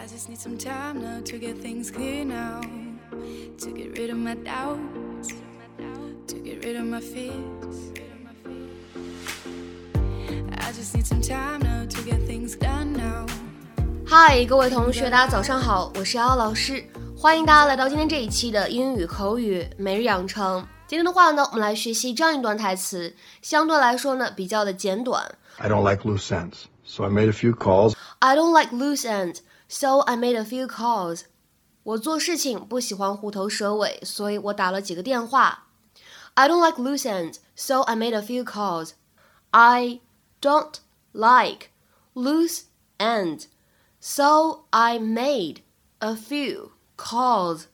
I just need some time now to get things clear now. To get rid of my doubts, to get rid of my fears. I just need some time now to get things done now. 嗨，各位同学，大家早上好，我是瑶瑶老师，欢迎大家来到今天这一期的英语口语每日养成。今天的话呢，我们来学习这样一段台词，相对来说呢比较的简短。 I don't like loose ends, so I made a few calls. I don't like loose ends, so I made a few calls. 我做事情不喜欢虎头蛇尾，所以我打了几个电话。I don't like loose ends, so I made a few calls. I don't like loose ends, so I made a few calls.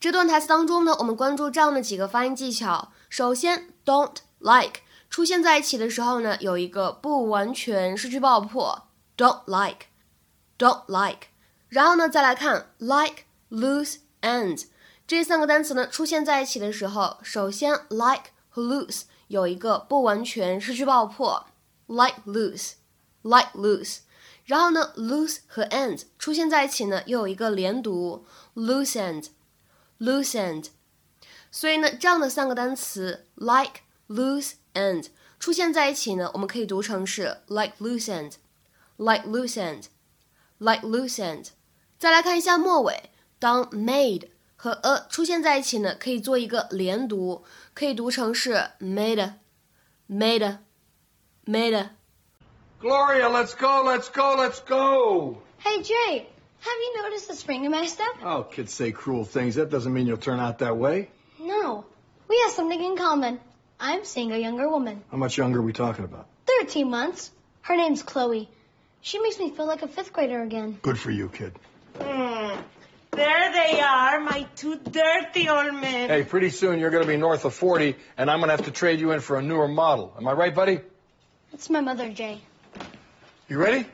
这段台词当中呢，我们关注这样的几个发音技巧。首先，don't like 出现在一起的时候呢，有一个不完全失去爆破，don't like，don't like。 然后呢，再来看 like、loose、and 这三个单词呢出现在一起的时候，首先 like 和 lose 有一个不完全失去爆破，like lose，like lose。然后呢，lose 和 end 出现在一起呢，又有一个连读，loose end，loose end。所以呢，这样的三个单词 like、lose end 出现在一起呢，我们可以读成是 like loosened、like loosened、like loosened。再来看一下末尾，当 made 和 a 出现在一起呢，可以做一个连读，可以读成是 made、made、made。 Gloria, let's go, let's go, let's go. Hey, Jay, have you noticed the spring in my step? Oh, kids say cruel things. That doesn't mean you'll turn out that way. No. We have something in common. I'm seeing a younger woman. How much younger are we talking about? 13 months. Her name's Chloe. She makes me feel like a fifth grader again. Good for you, kid. Hmm. There they are, my two dirty old men. Hey, pretty soon you're going to be north of 40, and I'm going to have to trade you in for a newer model. Am I right, buddy? It's my mother, Jay. You ready?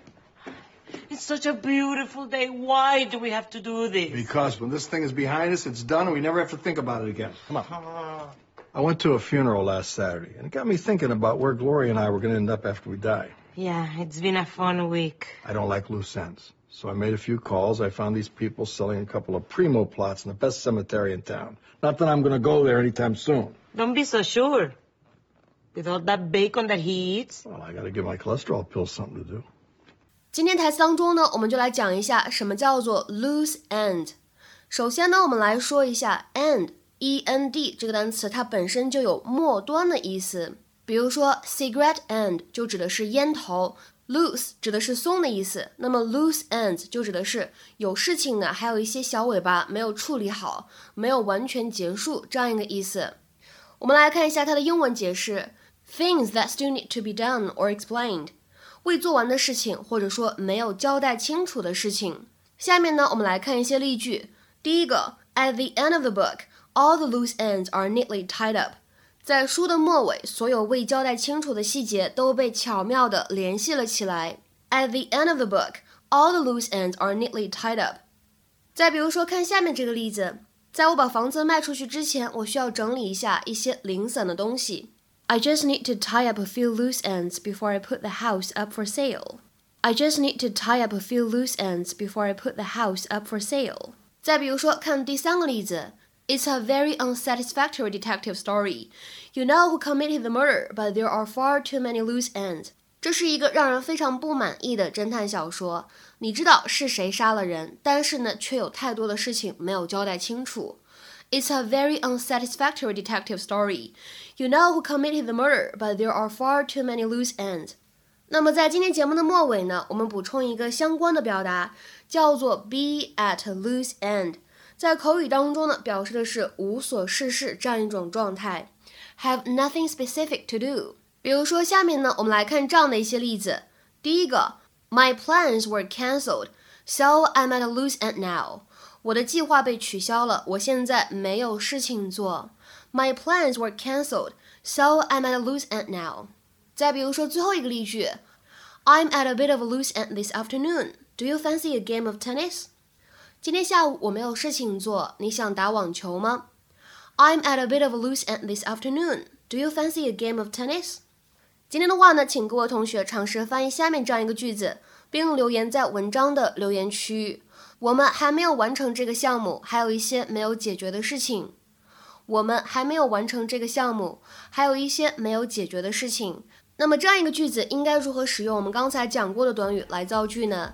It's such a beautiful day. Why do we have to do this? Because when this thing is behind us, it's done, and we never have to think about it again. Come on. Oh, I went to a funeral last Saturday, and it got me thinking about where Gloria and I were going to end up after we die. yeah, it's been a fun week. I don't like loose ends. So I made a few calls. I found these people selling a couple of primo plots in the best cemetery in town. Not that I'm going to go there anytime soon. Don't be so sure. With all that bacon that he eats. Well, I got to give my cholesterol pills something to do. 今天台词当中呢，我们就来讲一下什么叫做 loose end。首先呢，我们来说一下 end e n d 这个单词，它本身就有末端的意思。 比如说 cigarette end 就指的是烟头，loose 指的是松的意思。那么 loose ends 就指的是有事情呢，还有一些小尾巴没有处理好，没有完全结束这样一个意思。我们来看一下它的英文解释：things that still need to be done or explained。未做完的事情，或者说没有交代清楚的事情。下面呢，我们来看一些例句。第一个，At the end of the book, all the loose ends are neatly tied up。 在书的末尾，所有未交代清楚的细节都被巧妙地联系了起来。At the end of the book, all the loose ends are neatly tied up。再比如说，看下面这个例子，在我把房子卖出去之前，我需要整理一下一些零散的东西。I just need to tie up a few loose ends before I put the house up for sale. I just need to tie up a few loose ends before I put the house up for sale. 再比如说，看第三个例子 ，It's a very unsatisfactory detective story. You know who committed the murder, but there are far too many loose ends. 这是一个让人非常不满意的侦探小说。你知道是谁杀了人，但是呢，却有太多的事情没有交代清楚。It's a very unsatisfactory detective story. You know who committed the murder, but there are far too many loose ends. 那么在今天节目的末尾呢，我们补充一个相关的表达，叫做 be at loose end。 在口语当中呢，表示的是无所事事这样一种状态，have nothing specific to do。比如说下面呢，我们来看这样的一些例子。第一个，My plans were cancelled, so I'm at a loose end now. 我的计划被取消了，我现在没有事情做。My plans were cancelled, so I'm at a loose end now. 再比如说最后一个例句，I'm at a bit of a loose end this afternoon. Do you fancy a game of tennis? 今天下午我没有事情做，你想打网球吗？I'm at a bit of a loose end this afternoon. Do you fancy a game of tennis? 今天的话呢，请各位同学尝试翻译下面这样一个句子，并留言在文章的留言区。我们还没有完成这个项目，还有一些没有解决的事情。我们还没有完成这个项目，还有一些没有解决的事情。那么这样一个句子应该如何使用我们刚才讲过的短语来造句呢？